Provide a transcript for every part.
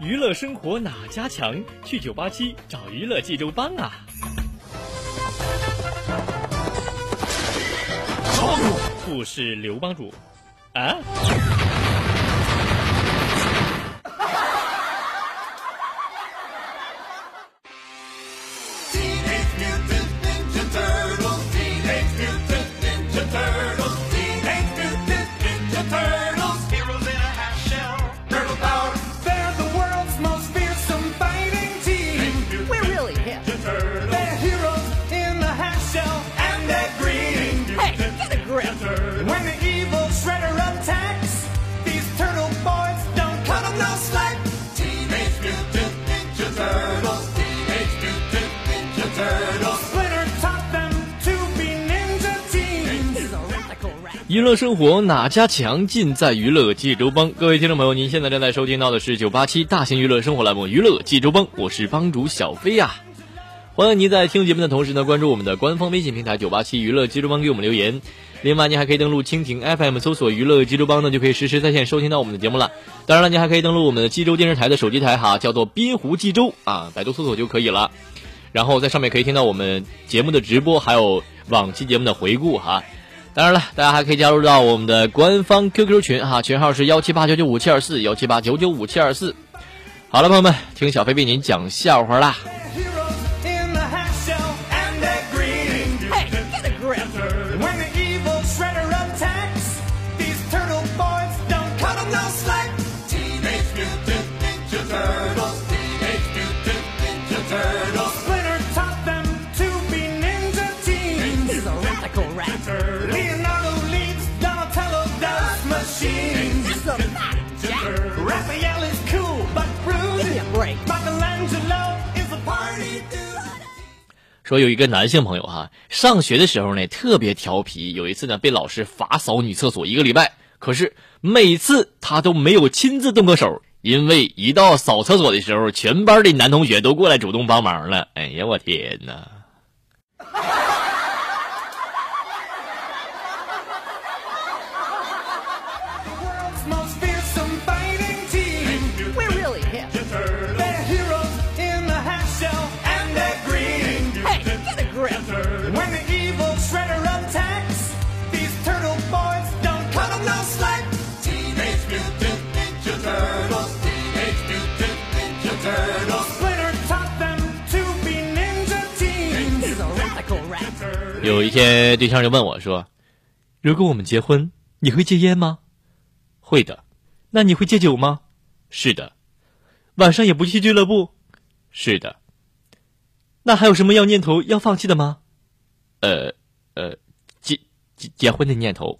娱乐生活哪家强？去九八七找娱乐济州帮啊！不是刘帮主啊。娱乐生活哪家强？尽在娱乐济州帮。各位听众朋友，您现在正在收听到的是九八七大型娱乐生活栏目《娱乐济州帮》，我是帮主小飞呀。欢迎您在听节目的同时呢，关注我们的官方微信平台九八七娱乐济州帮，给我们留言。另外，您还可以登录蜻蜓 FM 搜索“娱乐济州帮”呢，就可以实时在线收听到我们的节目了。当然了，您还可以登录我们的济州电视台的手机台哈，叫做滨湖济州啊，百度搜索就可以了。然后在上面可以听到我们节目的直播，还有往期节目的回顾哈。当然了，大家还可以加入到我们的官方 QQ 群哈，群号是幺七八九九五七二四幺七八九九五七二四。好了，朋友们，听小飞为您讲笑话啦。说有一个男性朋友哈，上学的时候呢特别调皮，有一次呢被老师罚扫女厕所一个礼拜，可是每次他都没有亲自动过手，因为一到扫厕所的时候，全班的男同学都过来主动帮忙了。哎呀，我天哪！有一天，对象就问我说：“如果我们结婚，你会戒烟吗？”“会的。”“那你会戒酒吗？”“是的。”“晚上也不去俱乐部？”“是的。”“那还有什么要念头要放弃的吗？”“呃，呃，结结结婚的念头。”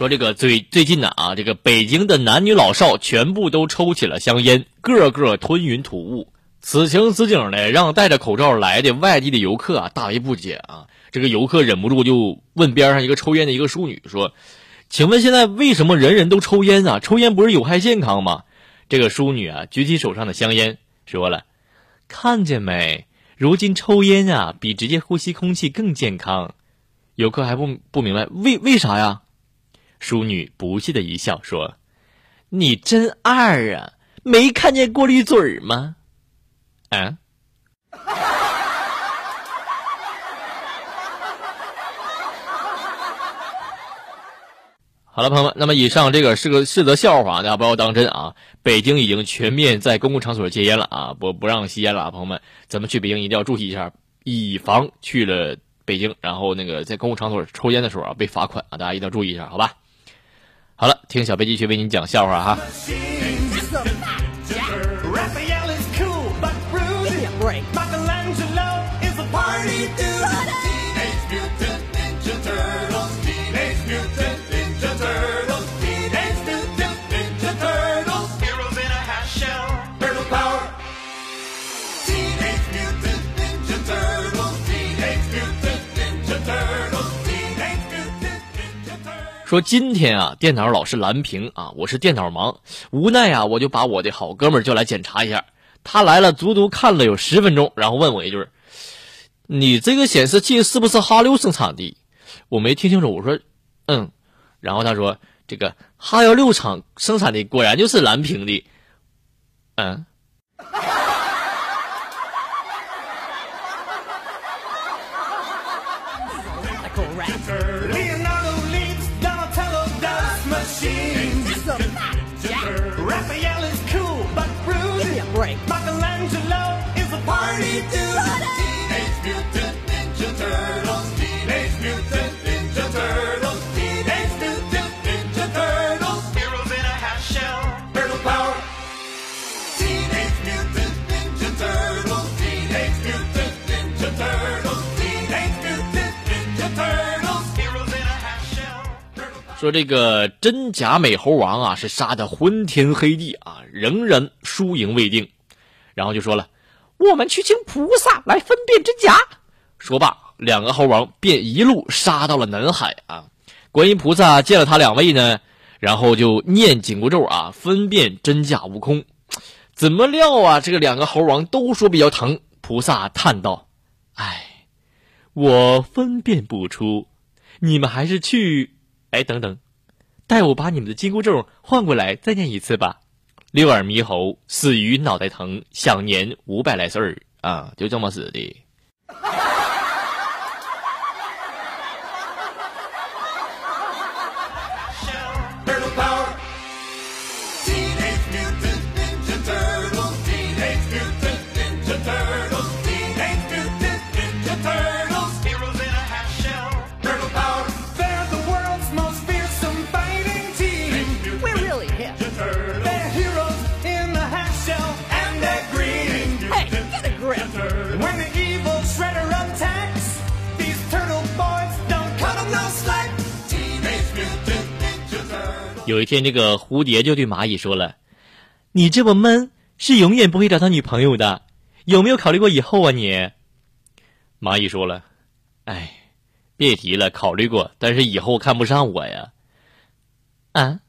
说这个最最近呢啊，这个北京的男女老少全部都抽起了香烟，个个吞云吐雾。此情此景呢，让戴着口罩来的外地的游客啊大为不解啊。这个游客忍不住就问边上一个抽烟的一个淑女说：“请问现在为什么人人都抽烟啊？抽烟不是有害健康吗？”这个淑女啊举起手上的香烟说了：“看见没？如今抽烟啊比直接呼吸空气更健康。”游客还不不明白为为啥呀？淑女不屑的一笑说：“你真二啊，没看见过滤嘴吗？”啊。好了，朋友们，那么以上这个是个是则笑话，大家不要当真啊。北京已经全面在公共场所戒烟了啊，不不让吸烟了啊，朋友们，咱们去北京一定要注意一下，以防去了北京，然后那个在公共场所抽烟的时候啊被罚款啊，大家一定要注意一下，好吧？听小飞继续为您讲笑话哈。说今天啊，电脑老是蓝屏啊，我是电脑盲，无奈啊，我就把我的好哥们儿叫来检查一下。他来了，足足看了有十分钟，然后问我一句：“你这个显示器是不是哈六生产的？”我没听清楚，我说：“嗯。”然后他说：“这个哈幺六厂生产的果然就是蓝屏的。”嗯。说这个真假美猴王啊，是杀的昏天黑地啊，仍然输赢未定。然后就说了：“我们去请菩萨来分辨真假。”说罢，两个猴王便一路杀到了南海啊。观音菩萨见了他两位呢，然后就念紧箍咒啊，分辨真假悟空。怎么料啊，这个两个猴王都说比较疼。菩萨叹道：“哎，我分辨不出，你们还是去。”哎，等等，待我把你们的紧箍咒换过来，再念一次吧。六耳猕猴死于脑袋疼，享年五百来岁儿啊，就这么死的。有一天，这个蝴蝶就对蚂蚁说了：“你这么闷，是永远不会找到女朋友的。有没有考虑过以后啊？”你，蚂蚁说了：“哎，别提了，考虑过，但是以后看不上我呀。”啊。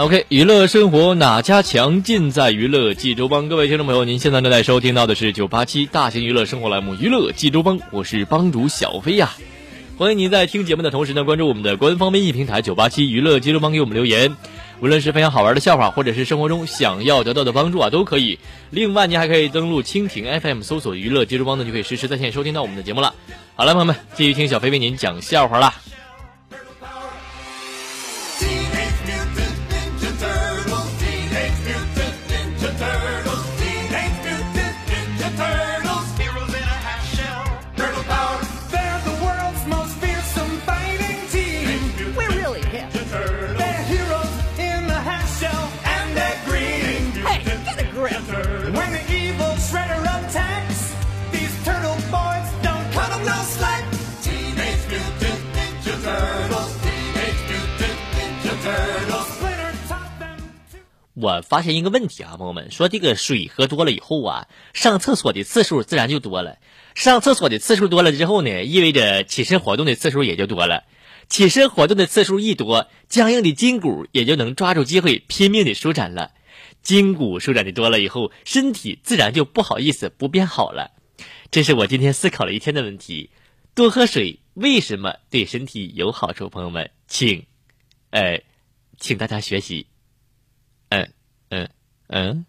OK，娱乐生活哪家强，尽在娱乐济州帮。各位听众朋友，您现在正在收听到的是九八七大型娱乐生活栏目《娱乐济州帮》，我是帮主小飞呀。欢迎您在听节目的同时呢，关注我们的官方微信平台九八七娱乐济州帮，给我们留言。无论是分享好玩的笑话，或者是生活中想要得到的帮助啊，都可以。另外，您还可以登录蜻蜓 FM，搜索“娱乐济州帮”呢，就可以实时在线收听到我们的节目了。好了，朋友们，继续听小飞为您讲笑话啦。我发现一个问题啊，朋友们，说这个水喝多了以后啊，上厕所的次数自然就多了。上厕所的次数多了之后呢，意味着起身活动的次数也就多了。起身活动的次数一多，僵硬的筋骨也就能抓住机会拼命的舒展了。筋骨舒展的多了以后，身体自然就不好意思不变好了。这是我今天思考了一天的问题。多喝水为什么对身体有好处？朋友们，请，呃，请大家学习。嗯。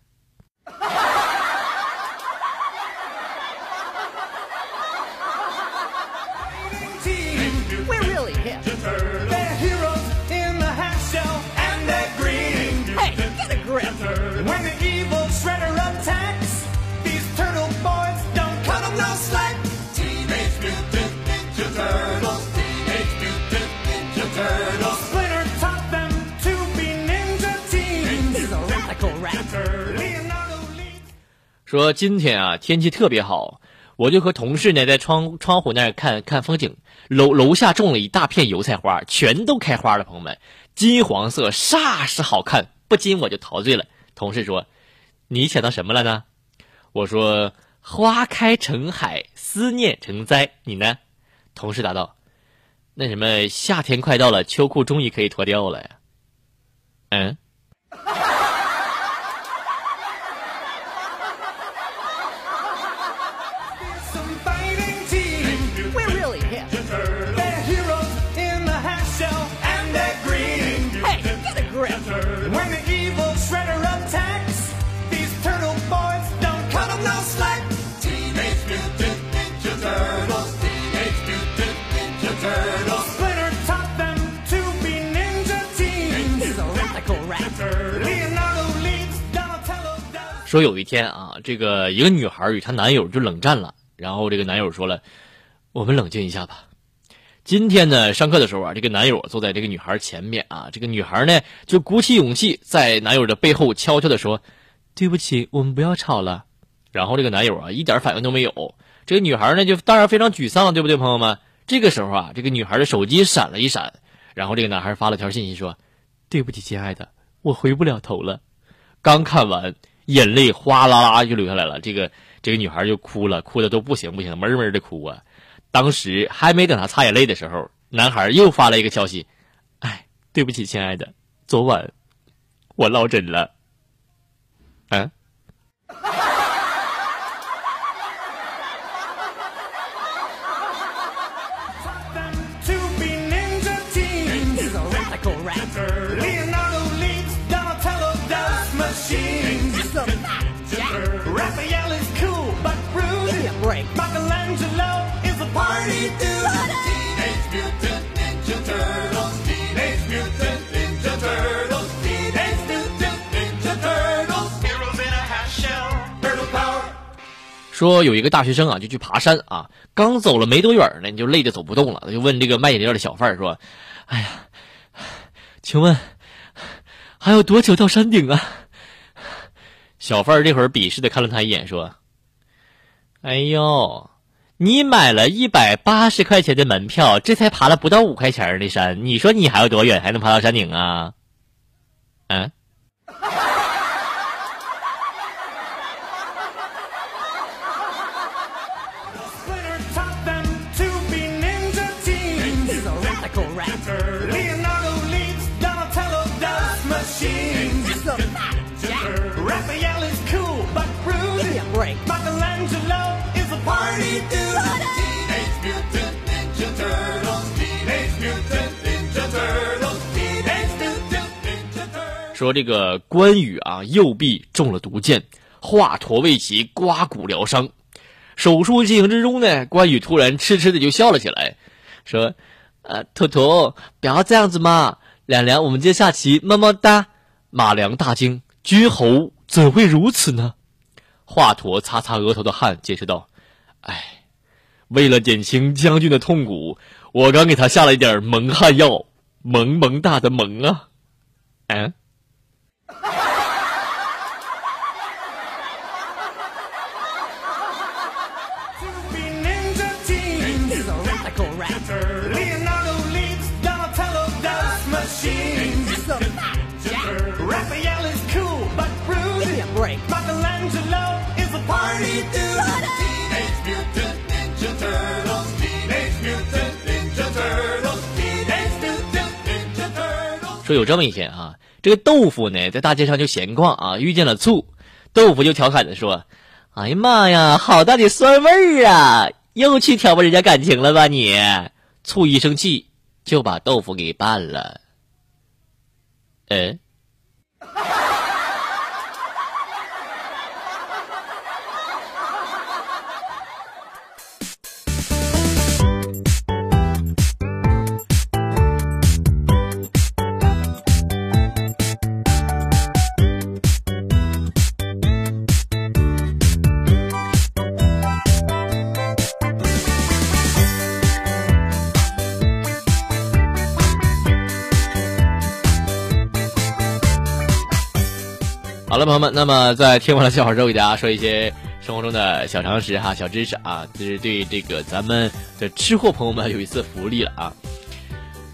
说今天啊天气特别好，我就和同事呢在窗窗户那儿看看风景。楼楼下种了一大片油菜花，全都开花了，朋友们，金黄色，煞是好看，不禁我就陶醉了。同事说：“你想到什么了呢？”我说：“花开成海，思念成灾。”你呢？同事答道：“那什么，夏天快到了，秋裤终于可以脱掉了呀。”嗯。说有一天啊，这个一个女孩与她男友就冷战了，然后这个男友说了：“我们冷静一下吧。”今天呢，上课的时候啊，这个男友坐在这个女孩前面啊，这个女孩呢就鼓起勇气在男友的背后悄悄的说：“对不起，我们不要吵了。”然后这个男友啊一点反应都没有，这个女孩呢就当然非常沮丧，对不对，朋友们？这个时候啊，这个女孩的手机闪了一闪，然后这个男孩发了条信息说：“对不起，亲爱的，我回不了头了。”刚看完。眼泪哗啦啦就流下来了，这个这个女孩就哭了，哭的都不行不行，闷闷的哭啊。当时还没等她擦眼泪的时候，男孩又发了一个消息：“哎，对不起，亲爱的，昨晚我落枕了。”嗯。说有一个大学生啊，就去爬山啊，刚走了没多远呢，你就累得走不动了，就问这个卖饮料的小贩说：“哎呀，请问还有多久到山顶啊？”小贩这会儿鄙视的看了他一眼，说：“哎呦，你买了一百八十块钱的门票，这才爬了不到五块钱的山，你说你还有多远才能爬到山顶啊？”嗯。说这个关羽啊，右臂中了毒箭，华佗为其刮骨疗伤。手术进行之中呢，关羽突然痴痴的就笑了起来，说：“呃，图图，不要这样子嘛，两两，我们接下棋，么么哒。”马良大惊：“君侯怎会如此呢？”华佗擦擦额头的汗，解释道：“哎，为了减轻将军的痛苦，我刚给他下了一点蒙汗药，萌萌哒的萌啊，嗯。”说有这么一天啊，这个豆腐呢在大街上就闲逛啊，遇见了醋，豆腐就调侃的说：“哎呀妈呀，好大的酸味儿啊！又去挑拨人家感情了吧你？”醋一生气就把豆腐给拌了。嗯。好了，朋友们，那么在听完了笑话之后，给大家说一些生活中的小常识哈、小知识啊，这是对这个咱们的吃货朋友们有一次福利了啊。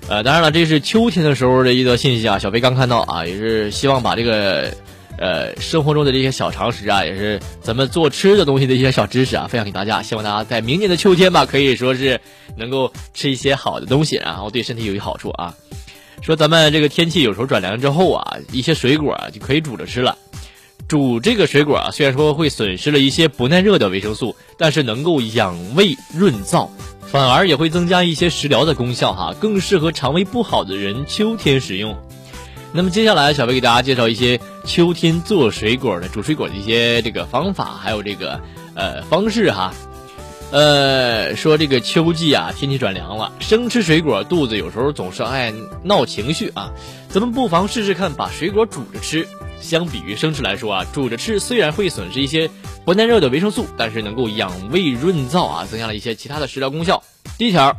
呃，当然了，这是秋天的时候的一则信息啊，小飞刚看到啊，也是希望把这个呃生活中的这些小常识啊，也是咱们做吃的东西的一些小知识啊，分享给大家。希望大家在明年的秋天吧，可以说是能够吃一些好的东西，然后对身体有一好处啊。说咱们这个天气有时候转凉之后啊，一些水果就可以煮着吃了。煮这个水果啊，虽然说会损失了一些不耐热的维生素，但是能够养胃润燥，反而也会增加一些食疗的功效哈，更适合肠胃不好的人秋天食用。那么接下来，小薇给大家介绍一些秋天做水果的煮水果的一些这个方法，还有这个呃方式哈。呃，说这个秋季啊，天气转凉了，生吃水果肚子有时候总是爱闹情绪啊，咱们不妨试试看把水果煮着吃。相比于生吃来说啊，煮着吃虽然会损失一些不耐热的维生素，但是能够养胃润燥啊，增加了一些其他的食疗功效。第一条，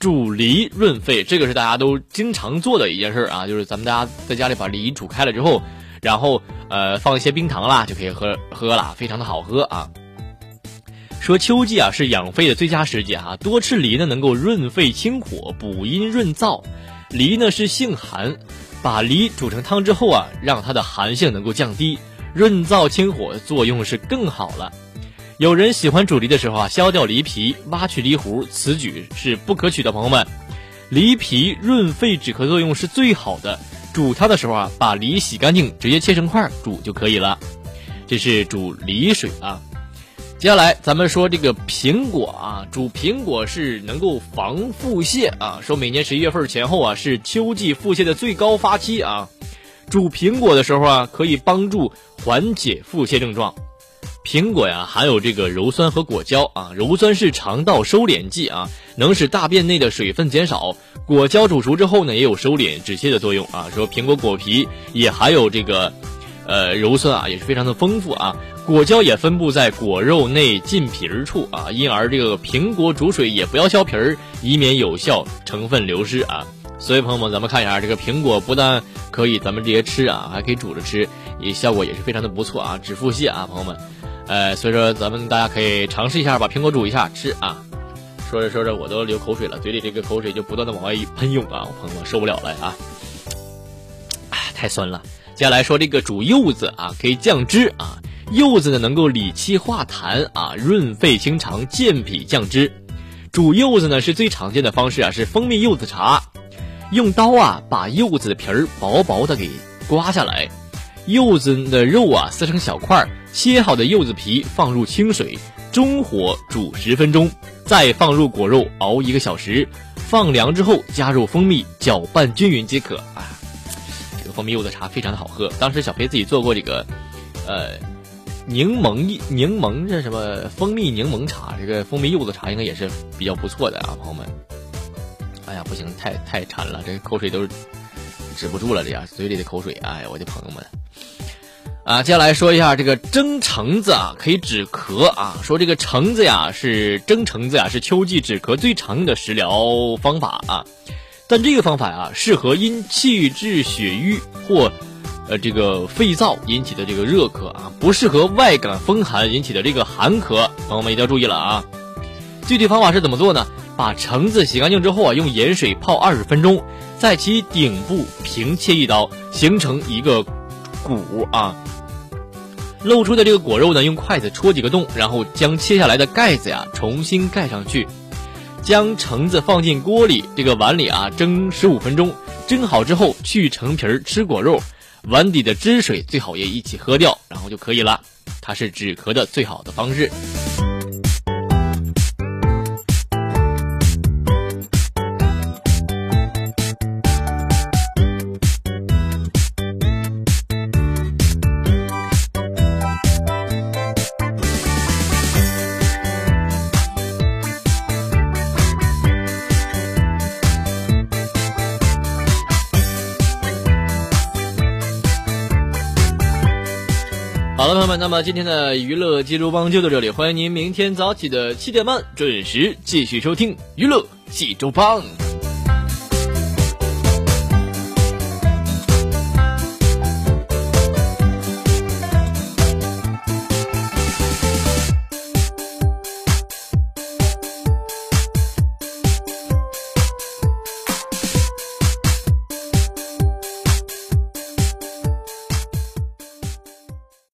煮梨润肺，这个是大家都经常做的一件事啊，就是咱们大家在家里把梨煮开了之后，然后呃放一些冰糖啦，就可以喝喝了，非常的好喝啊。说秋季啊是养肺的最佳时节哈，多吃梨呢能够润肺清火、补阴润燥。梨呢是性寒。把梨煮成汤之后啊，让它的寒性能够降低，润燥清火作用是更好了。有人喜欢煮梨的时候啊，削掉梨皮，挖去梨核，此举是不可取的。朋友们，梨皮润肺止咳作用是最好的。煮汤的时候啊，把梨洗干净，直接切成块煮就可以了。这是煮梨水啊。接下来咱们说这个苹果啊，煮苹果是能够防腹泻啊。说每年十一月份前后啊，是秋季腹泻的最高发期啊。煮苹果的时候啊，可以帮助缓解腹泻症状。苹果呀，含有这个鞣酸和果胶啊。鞣酸是肠道收敛剂啊，能使大便内的水分减少。果胶煮熟之后呢，也有收敛止泻的作用啊。说苹果果皮也含有这个，呃，鞣酸啊，也是非常的丰富啊。果胶也分布在果肉内近皮儿处啊，因而这个苹果煮水也不要削皮儿，以免有效成分流失啊。所以朋友们，咱们看一下这个苹果，不但可以咱们直接吃啊，还可以煮着吃，也效果也是非常的不错啊，止腹泻啊，朋友们。呃，所以说咱们大家可以尝试一下，把苹果煮一下吃啊。说着说着我都流口水了，嘴里这个口水就不断的往外喷涌啊，朋友们受不了了啊！太酸了。接下来说这个煮柚子啊，可以降脂啊。柚子呢，能够理气化痰啊，润肺清肠，健脾降脂。煮柚子呢是最常见的方式啊，是蜂蜜柚子茶。用刀啊，把柚子的皮儿薄薄的给刮下来，柚子的肉啊撕成小块，切好的柚子皮放入清水，中火煮十分钟，再放入果肉熬一个小时，放凉之后加入蜂蜜搅拌均匀即可啊。这个蜂蜜柚子茶非常的好喝，当时小飞自己做过这个，呃。柠檬柠檬这什么蜂蜜柠檬茶，这个蜂蜜柚子茶应该也是比较不错的啊，朋友们。哎呀，不行，太太馋了，这口水都止不住了，这样嘴里的口水，哎呀，我的朋友们。啊，接下来说一下这个蒸橙子啊，可以止咳啊。说这个橙子呀，是蒸橙子呀，是秋季止咳最常用的食疗方法啊。但这个方法啊，适合因气滞血瘀或。呃，这个肺燥引起的这个热咳啊，不适合外感风寒引起的这个寒咳，朋友们一定要注意了啊。具体方法是怎么做呢？把橙子洗干净之后啊，用盐水泡二十分钟，在其顶部平切一刀，形成一个鼓啊。露出的这个果肉呢，用筷子戳几个洞，然后将切下来的盖子呀重新盖上去。将橙子放进锅里，这个碗里啊蒸十五分钟，蒸好之后去橙皮儿，吃果肉，碗底的汁水最好也一起喝掉，然后就可以了。它是止咳的最好的方式。好了，朋友们，那么今天的娱乐济州帮就到这里，欢迎您明天早起的七点半准时继续收听娱乐济州帮。